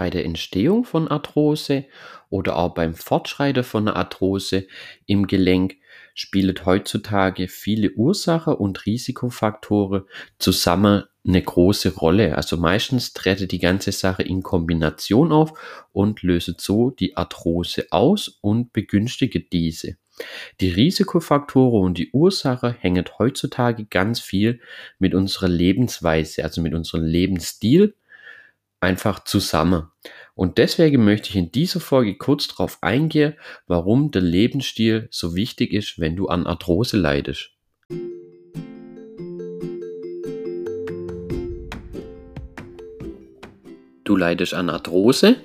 bei der Entstehung von Arthrose oder auch beim Fortschreiten von einer Arthrose im Gelenk spielen heutzutage viele Ursachen und Risikofaktoren zusammen eine große Rolle. Also meistens trete die ganze Sache in Kombination auf und löse so die Arthrose aus und begünstige diese. Die Risikofaktoren und die Ursache hängen heutzutage ganz viel mit unserer Lebensweise, also mit unserem Lebensstil einfach zusammen. Und deswegen möchte ich in dieser Folge kurz darauf eingehen, warum der Lebensstil so wichtig ist, wenn du an Arthrose leidest. Du leidest an Arthrose,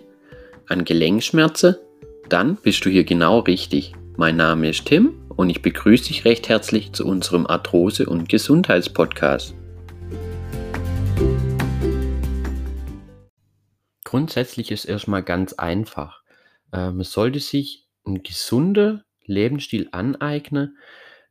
an Gelenkschmerzen, dann bist du hier genau richtig. Mein Name ist Tim und ich begrüße dich recht herzlich zu unserem Arthrose- und Gesundheitspodcast. Grundsätzlich ist erstmal ganz einfach. Äh, man sollte sich einen gesunden Lebensstil aneignen,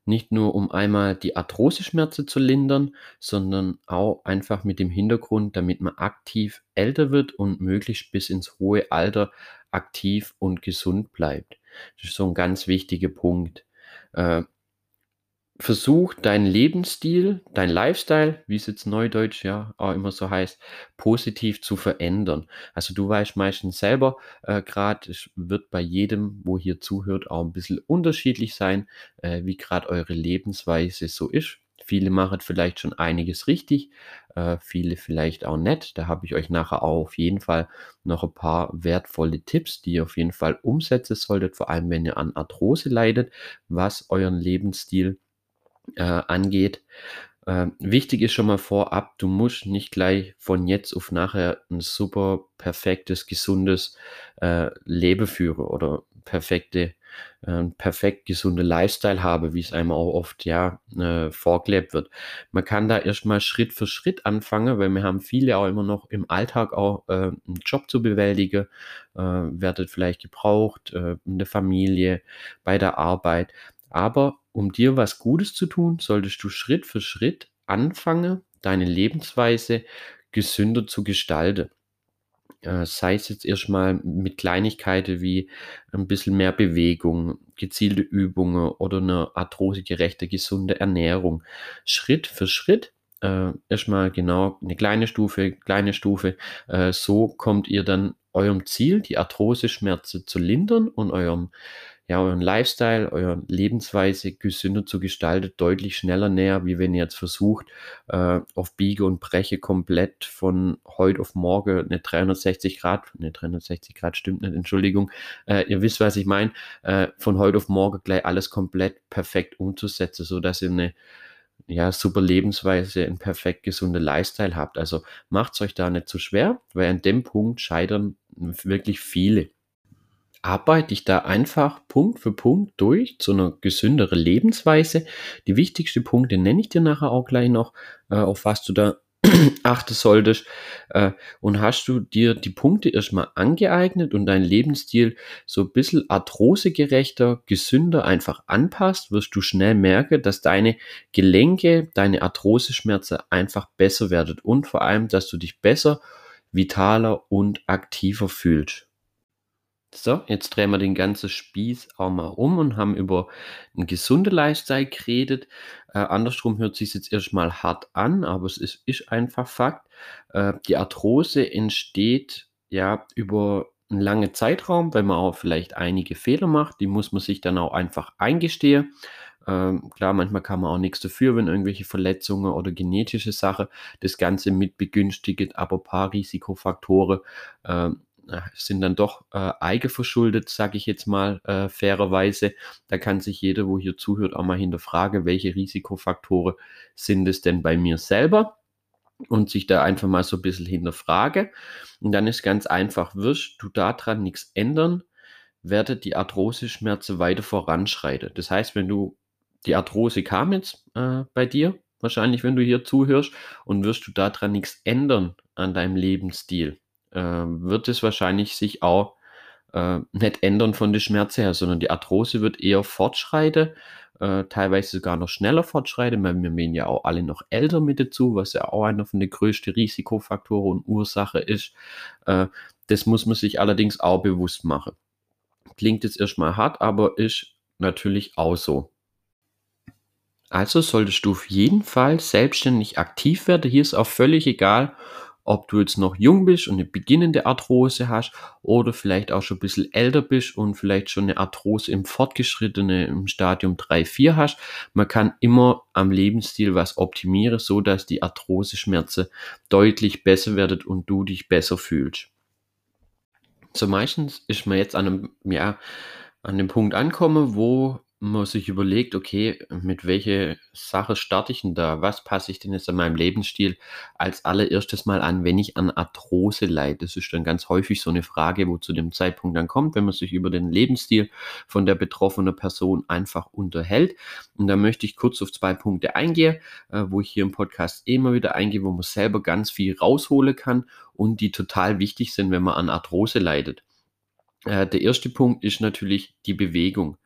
nicht nur um einmal die Arthroseschmerzen zu lindern, sondern auch einfach mit dem Hintergrund, damit man aktiv älter wird und möglichst bis ins hohe Alter aktiv und gesund bleibt. Das ist so ein ganz wichtiger Punkt. Äh, versuch deinen Lebensstil, dein Lifestyle, wie es jetzt neudeutsch ja auch immer so heißt, positiv zu verändern. Also du weißt meistens selber, äh, gerade wird bei jedem, wo hier zuhört, auch ein bisschen unterschiedlich sein, äh, wie gerade eure Lebensweise so ist. Viele machen vielleicht schon einiges richtig, äh, viele vielleicht auch nicht. Da habe ich euch nachher auch auf jeden Fall noch ein paar wertvolle Tipps, die ihr auf jeden Fall umsetzen solltet, vor allem wenn ihr an Arthrose leidet, was euren Lebensstil äh, angeht. Äh, wichtig ist schon mal vorab, du musst nicht gleich von jetzt auf nachher ein super perfektes, gesundes äh, Leben führen oder perfekte äh, perfekt gesunde Lifestyle habe, wie es einem auch oft ja äh, vorgelebt wird. Man kann da erstmal Schritt für Schritt anfangen, weil wir haben viele auch immer noch im Alltag auch äh, einen Job zu bewältigen, äh, werdet vielleicht gebraucht, in der Familie, bei der Arbeit. Aber um dir was Gutes zu tun, solltest du Schritt für Schritt anfangen, deine Lebensweise gesünder zu gestalten äh, sei es jetzt erstmal mit Kleinigkeiten wie ein bisschen mehr Bewegung, gezielte Übungen oder eine arthrosegerechte, gesunde Ernährung. Schritt für Schritt äh, erstmal genau eine kleine Stufe, kleine Stufe. Äh, so kommt ihr dann eurem Ziel, die Arthroseschmerzen zu lindern und eurem ja, euren Lifestyle, eure Lebensweise gesünder zu gestalten, deutlich schneller näher, wie wenn ihr jetzt versucht, äh, auf Biege und Breche komplett von heute auf morgen eine 360 Grad, eine 360 Grad stimmt nicht, Entschuldigung, äh, ihr wisst, was ich meine, äh, von heute auf morgen gleich alles komplett perfekt umzusetzen, so dass ihr eine ja, super Lebensweise, ein perfekt gesunder Lifestyle habt. Also macht es euch da nicht zu schwer, weil an dem Punkt scheitern wirklich viele arbeite ich da einfach Punkt für Punkt durch zu einer gesünderen Lebensweise. Die wichtigsten Punkte nenne ich dir nachher auch gleich noch, äh, auf was du da achten solltest. Äh, und hast du dir die Punkte erstmal angeeignet und dein Lebensstil so ein bisschen arthrosegerechter, gesünder einfach anpasst, wirst du schnell merken, dass deine Gelenke, deine Arthroseschmerzen einfach besser werden und vor allem, dass du dich besser, vitaler und aktiver fühlst. So, jetzt drehen wir den ganzen Spieß auch mal um und haben über einen gesunden Lifestyle geredet. Äh, andersrum hört sich jetzt erstmal hart an, aber es ist, ist einfach Fakt. Äh, die Arthrose entsteht ja über einen langen Zeitraum, weil man auch vielleicht einige Fehler macht. Die muss man sich dann auch einfach eingestehen. Ähm, klar, manchmal kann man auch nichts dafür, wenn irgendwelche Verletzungen oder genetische Sachen das Ganze mit begünstigt, aber ein paar Risikofaktoren ähm, sind dann doch äh, eigenverschuldet, sage ich jetzt mal äh, fairerweise. Da kann sich jeder, wo hier zuhört, auch mal hinterfragen, welche Risikofaktoren sind es denn bei mir selber und sich da einfach mal so ein bisschen hinterfrage. Und dann ist ganz einfach, wirst du daran nichts ändern, werde die Arthrose-Schmerzen weiter voranschreiten. Das heißt, wenn du die Arthrose kam jetzt äh, bei dir, wahrscheinlich wenn du hier zuhörst, und wirst du daran nichts ändern an deinem Lebensstil, äh, wird es wahrscheinlich sich auch äh, nicht ändern von der Schmerze her, sondern die Arthrose wird eher fortschreiten äh, teilweise sogar noch schneller fortschreitet, weil wir gehen ja auch alle noch älter mit dazu, was ja auch einer von den größten Risikofaktoren und Ursache ist. Äh, das muss man sich allerdings auch bewusst machen. Klingt jetzt erstmal hart, aber ist natürlich auch so. Also solltest du auf jeden Fall selbstständig aktiv werden. Hier ist auch völlig egal, ob du jetzt noch jung bist und eine beginnende Arthrose hast oder vielleicht auch schon ein bisschen älter bist und vielleicht schon eine Arthrose im fortgeschrittenen im Stadium 3, 4 hast. Man kann immer am Lebensstil was optimieren, so dass die Arthroseschmerzen deutlich besser werden und du dich besser fühlst. So meistens ist man jetzt an einem, ja, an dem Punkt angekommen, wo man sich überlegt, okay, mit welcher Sache starte ich denn da? Was passe ich denn jetzt an meinem Lebensstil als allererstes mal an, wenn ich an Arthrose leide? Das ist dann ganz häufig so eine Frage, wo zu dem Zeitpunkt dann kommt, wenn man sich über den Lebensstil von der betroffenen Person einfach unterhält. Und da möchte ich kurz auf zwei Punkte eingehen, äh, wo ich hier im Podcast immer wieder eingehe, wo man selber ganz viel rausholen kann und die total wichtig sind, wenn man an Arthrose leidet. Äh, der erste Punkt ist natürlich die Bewegung.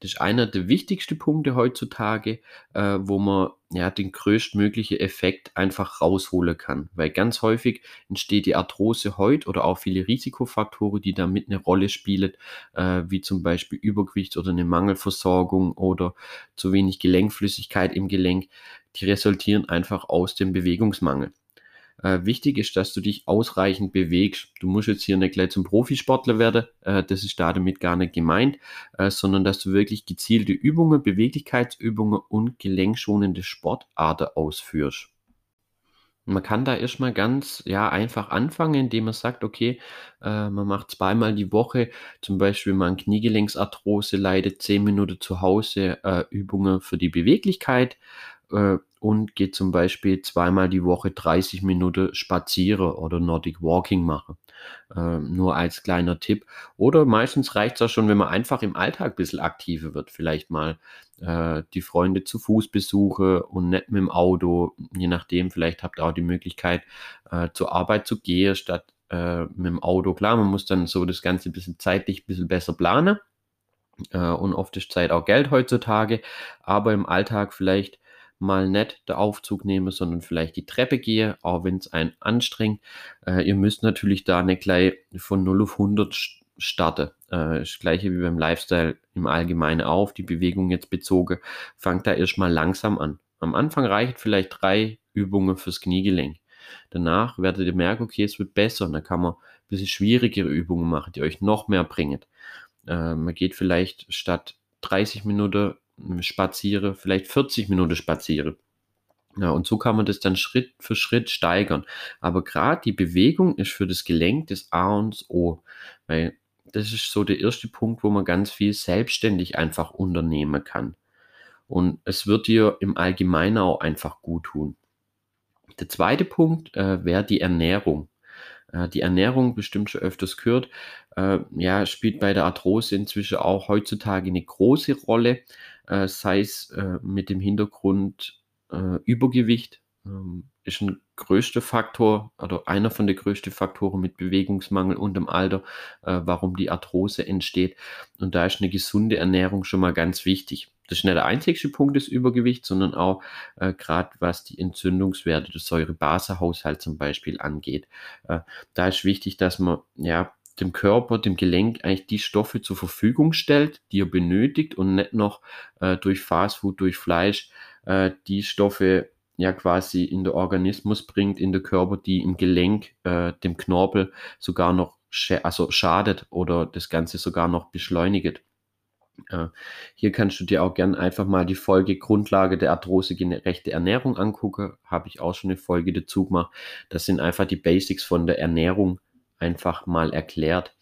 Das ist einer der wichtigsten Punkte heutzutage, äh, wo man ja den größtmöglichen Effekt einfach rausholen kann. Weil ganz häufig entsteht die Arthrose heute oder auch viele Risikofaktoren, die damit eine Rolle spielen, äh, wie zum Beispiel Übergewicht oder eine Mangelversorgung oder zu wenig Gelenkflüssigkeit im Gelenk, die resultieren einfach aus dem Bewegungsmangel. Äh, wichtig ist, dass du dich ausreichend bewegst. Du musst jetzt hier nicht gleich zum Profisportler werden, äh, das ist da damit gar nicht gemeint, äh, sondern dass du wirklich gezielte Übungen, Beweglichkeitsübungen und gelenkschonende Sportarten ausführst. Man kann da erstmal ganz ja, einfach anfangen, indem man sagt, okay, äh, man macht zweimal die Woche, zum Beispiel man Kniegelenksarthrose leidet, zehn Minuten zu Hause äh, Übungen für die Beweglichkeit äh, und geht zum Beispiel zweimal die Woche 30 Minuten spazieren oder Nordic Walking machen. Äh, nur als kleiner Tipp. Oder meistens reicht es auch schon, wenn man einfach im Alltag ein bisschen aktiver wird. Vielleicht mal äh, die Freunde zu Fuß besuche und nicht mit dem Auto. Je nachdem, vielleicht habt ihr auch die Möglichkeit, äh, zur Arbeit zu gehen, statt äh, mit dem Auto. Klar, man muss dann so das Ganze ein bisschen zeitlich ein bisschen besser planen. Äh, und oft ist Zeit auch Geld heutzutage. Aber im Alltag vielleicht mal nicht der Aufzug nehme, sondern vielleicht die Treppe gehe, auch wenn es einen anstrengt. Äh, ihr müsst natürlich da nicht gleich von 0 auf 100 starten. Äh, das gleiche wie beim Lifestyle im Allgemeinen auf, die Bewegung jetzt bezogen. Fangt da erstmal langsam an. Am Anfang reicht vielleicht drei Übungen fürs Kniegelenk. Danach werdet ihr merken, okay, es wird besser und dann kann man ein bisschen schwierigere Übungen machen, die euch noch mehr bringen. Äh, man geht vielleicht statt 30 Minuten spaziere, vielleicht 40 Minuten spaziere. Ja, und so kann man das dann Schritt für Schritt steigern. Aber gerade die Bewegung ist für das Gelenk das A und O, weil das ist so der erste Punkt, wo man ganz viel selbstständig einfach unternehmen kann. Und es wird dir im Allgemeinen auch einfach gut tun. Der zweite Punkt äh, wäre die Ernährung. Äh, die Ernährung, bestimmt schon öfters gehört, äh, ja, spielt bei der Arthrose inzwischen auch heutzutage eine große Rolle äh, sei es äh, mit dem Hintergrund äh, Übergewicht, ähm, ist ein größter Faktor oder einer von den größten Faktoren mit Bewegungsmangel und dem Alter, äh, warum die Arthrose entsteht. Und da ist eine gesunde Ernährung schon mal ganz wichtig. Das ist nicht der einzigste Punkt des Übergewichts, sondern auch äh, gerade was die Entzündungswerte des Säurebasehaushalts zum Beispiel angeht. Äh, da ist wichtig, dass man ja dem Körper, dem Gelenk eigentlich die Stoffe zur Verfügung stellt, die er benötigt und nicht noch äh, durch Fastfood, durch Fleisch äh, die Stoffe ja quasi in den Organismus bringt, in den Körper, die im Gelenk, äh, dem Knorpel sogar noch sch also schadet oder das Ganze sogar noch beschleunigt. Äh, hier kannst du dir auch gern einfach mal die Folge Grundlage der arthrosegerechte Ernährung angucken. Habe ich auch schon eine Folge dazu gemacht. Das sind einfach die Basics von der Ernährung einfach mal erklärt.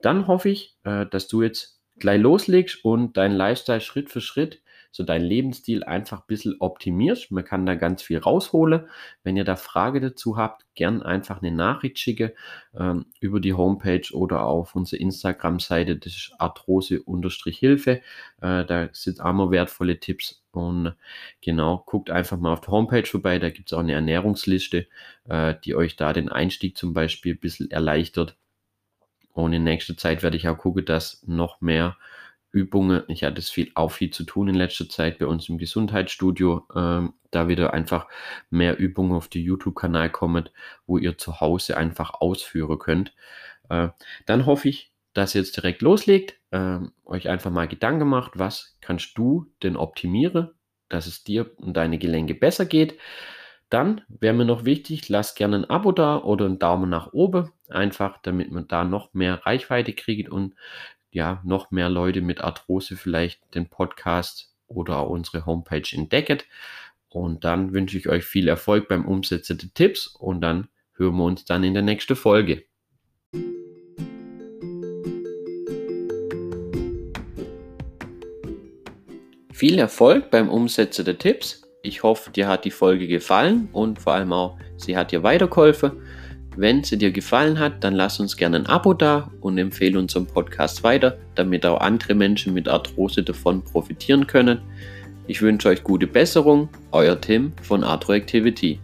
Dann hoffe ich, äh, dass du jetzt gleich loslegst und deinen Lifestyle Schritt für Schritt so deinen Lebensstil einfach ein bisschen optimierst. Man kann da ganz viel rausholen. Wenn ihr da Frage dazu habt, gern einfach eine Nachricht schicke ähm, über die Homepage oder auf unsere Instagram-Seite, das ist arthrose-hilfe. Äh, da sind immer wertvolle Tipps und genau, guckt einfach mal auf der Homepage vorbei, da gibt es auch eine Ernährungsliste, äh, die euch da den Einstieg zum Beispiel ein bisschen erleichtert. Und in nächster Zeit werde ich auch gucken, dass noch mehr Übungen. Ich hatte es viel, auch viel zu tun in letzter Zeit bei uns im Gesundheitsstudio, äh, da wieder einfach mehr Übungen auf den YouTube-Kanal kommen, wo ihr zu Hause einfach ausführen könnt. Äh, dann hoffe ich, dass ihr jetzt direkt loslegt, äh, euch einfach mal Gedanken macht, was kannst du denn optimieren, dass es dir und deine Gelenke besser geht. Dann wäre mir noch wichtig, lasst gerne ein Abo da oder einen Daumen nach oben, einfach damit man da noch mehr Reichweite kriegt und ja, noch mehr Leute mit Arthrose vielleicht den Podcast oder auch unsere Homepage entdecken. Und dann wünsche ich euch viel Erfolg beim Umsetzen der Tipps und dann hören wir uns dann in der nächsten Folge. Viel Erfolg beim Umsetzen der Tipps. Ich hoffe, dir hat die Folge gefallen und vor allem auch, sie hat dir weitergeholfen. Wenn sie dir gefallen hat, dann lass uns gerne ein Abo da und empfehle unseren Podcast weiter, damit auch andere Menschen mit Arthrose davon profitieren können. Ich wünsche euch gute Besserung, euer Tim von Arthroactivity.